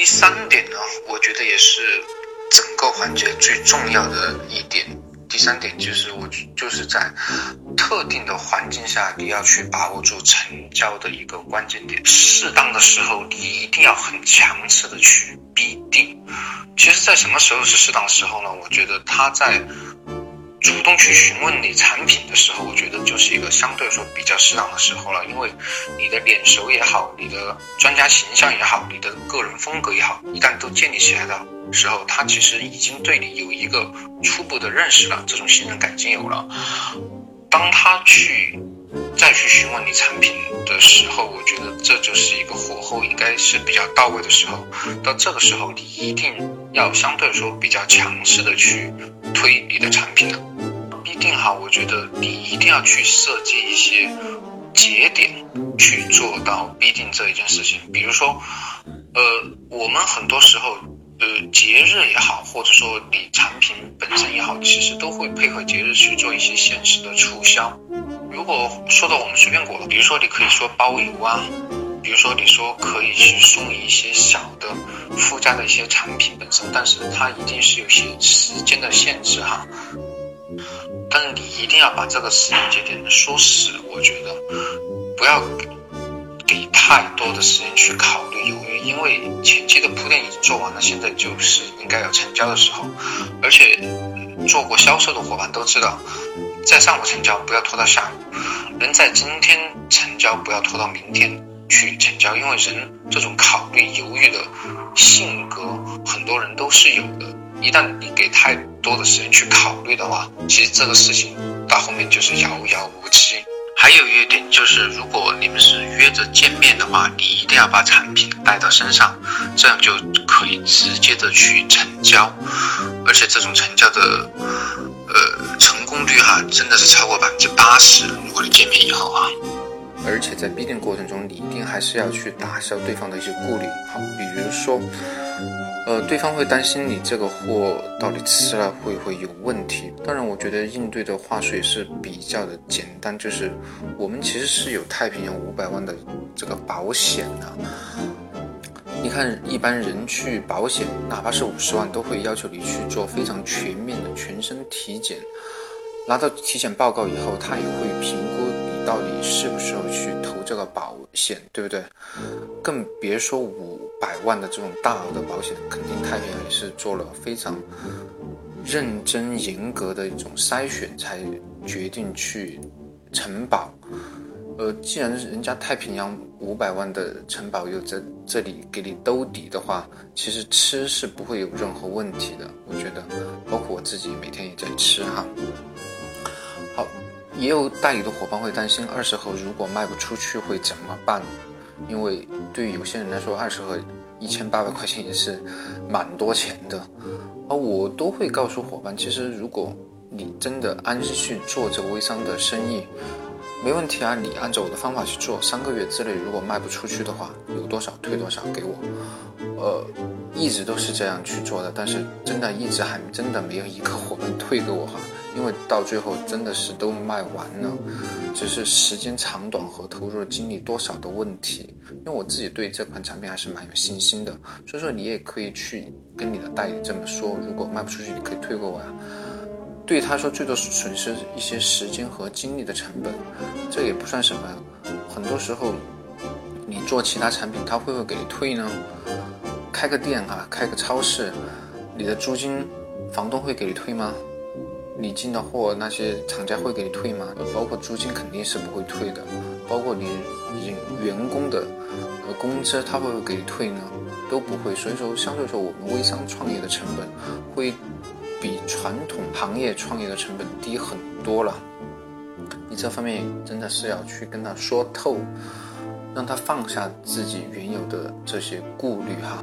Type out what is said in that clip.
第三点呢，我觉得也是整个环节最重要的一点。第三点就是我就是在特定的环境下，你要去把握住成交的一个关键点。适当的时候，你一定要很强势的去逼定。其实，在什么时候是适当时候呢？我觉得他在。主动去询问你产品的时候，我觉得就是一个相对来说比较适当的时候了，因为你的脸熟也好，你的专家形象也好，你的个人风格也好，一旦都建立起来的时候，他其实已经对你有一个初步的认识了，这种信任感已经有了。当他去再去询问你产品的时候，我觉得这就是一个火候应该是比较到位的时候。到这个时候，你一定要相对来说比较强势的去推你的产品了。觉得你一定要去设计一些节点去做到必定这一件事情。比如说，呃，我们很多时候，呃，节日也好，或者说你产品本身也好，其实都会配合节日去做一些限时的促销。如果说到我们随便果了，比如说你可以说包邮啊，比如说你说可以去送一些小的附加的一些产品本身，但是它一定是有些时间的限制哈。但是你一定要把这个时间节点说死，我觉得不要给太多的时间去考虑犹豫，因为前期的铺垫已经做完了，现在就是应该有成交的时候。而且做过销售的伙伴都知道，在上午成交不要拖到下午，能在今天成交不要拖到明天去成交，因为人这种考虑犹豫的性格，很多人都是有的。一旦你给太多的时间去考虑的话，其实这个事情到后面就是遥遥无期。还有一点就是，如果你们是约着见面的话，你一定要把产品带到身上，这样就可以直接的去成交，而且这种成交的呃成功率哈，真的是超过百分之八十。如果你见面以后啊，而且在必定过程中，你一定还是要去打消对方的一些顾虑，好，比如说。呃，对方会担心你这个货到底吃了会不会有问题？当然，我觉得应对的话术也是比较的简单，就是我们其实是有太平洋五百万的这个保险的。你看，一般人去保险，哪怕是五十万，都会要求你去做非常全面的全身体检。拿到体检报告以后，他也会评估你到底适不适合去保险，对不对？更别说五百万的这种大额的保险，肯定太平洋也是做了非常认真严格的一种筛选，才决定去承保。呃，既然人家太平洋五百万的承保又在这里给你兜底的话，其实吃是不会有任何问题的。我觉得，包括我自己每天也在吃哈。也有代理的伙伴会担心二十盒如果卖不出去会怎么办？因为对于有些人来说，二十盒一千八百块钱也是蛮多钱的。而我都会告诉伙伴，其实如果你真的安心去做这个微商的生意，没问题啊，你按照我的方法去做，三个月之内如果卖不出去的话，有多少退多少给我。呃，一直都是这样去做的，但是真的一直还真的没有一个伙伴退给我哈。因为到最后真的是都卖完了，只是时间长短和投入的精力多少的问题。因为我自己对这款产品还是蛮有信心的，所以说你也可以去跟你的代理这么说，如果卖不出去，你可以退给我呀。对他说，最多损失一些时间和精力的成本，这也不算什么。很多时候，你做其他产品，他会不会给你退呢？开个店啊，开个超市，你的租金，房东会给你退吗？你进的货，那些厂家会给你退吗？包括租金肯定是不会退的，包括你员员工的呃工资，他会不会给你退呢？都不会。所以说，相对说，我们微商创业的成本会比传统行业创业的成本低很多了。你这方面真的是要去跟他说透，让他放下自己原有的这些顾虑哈。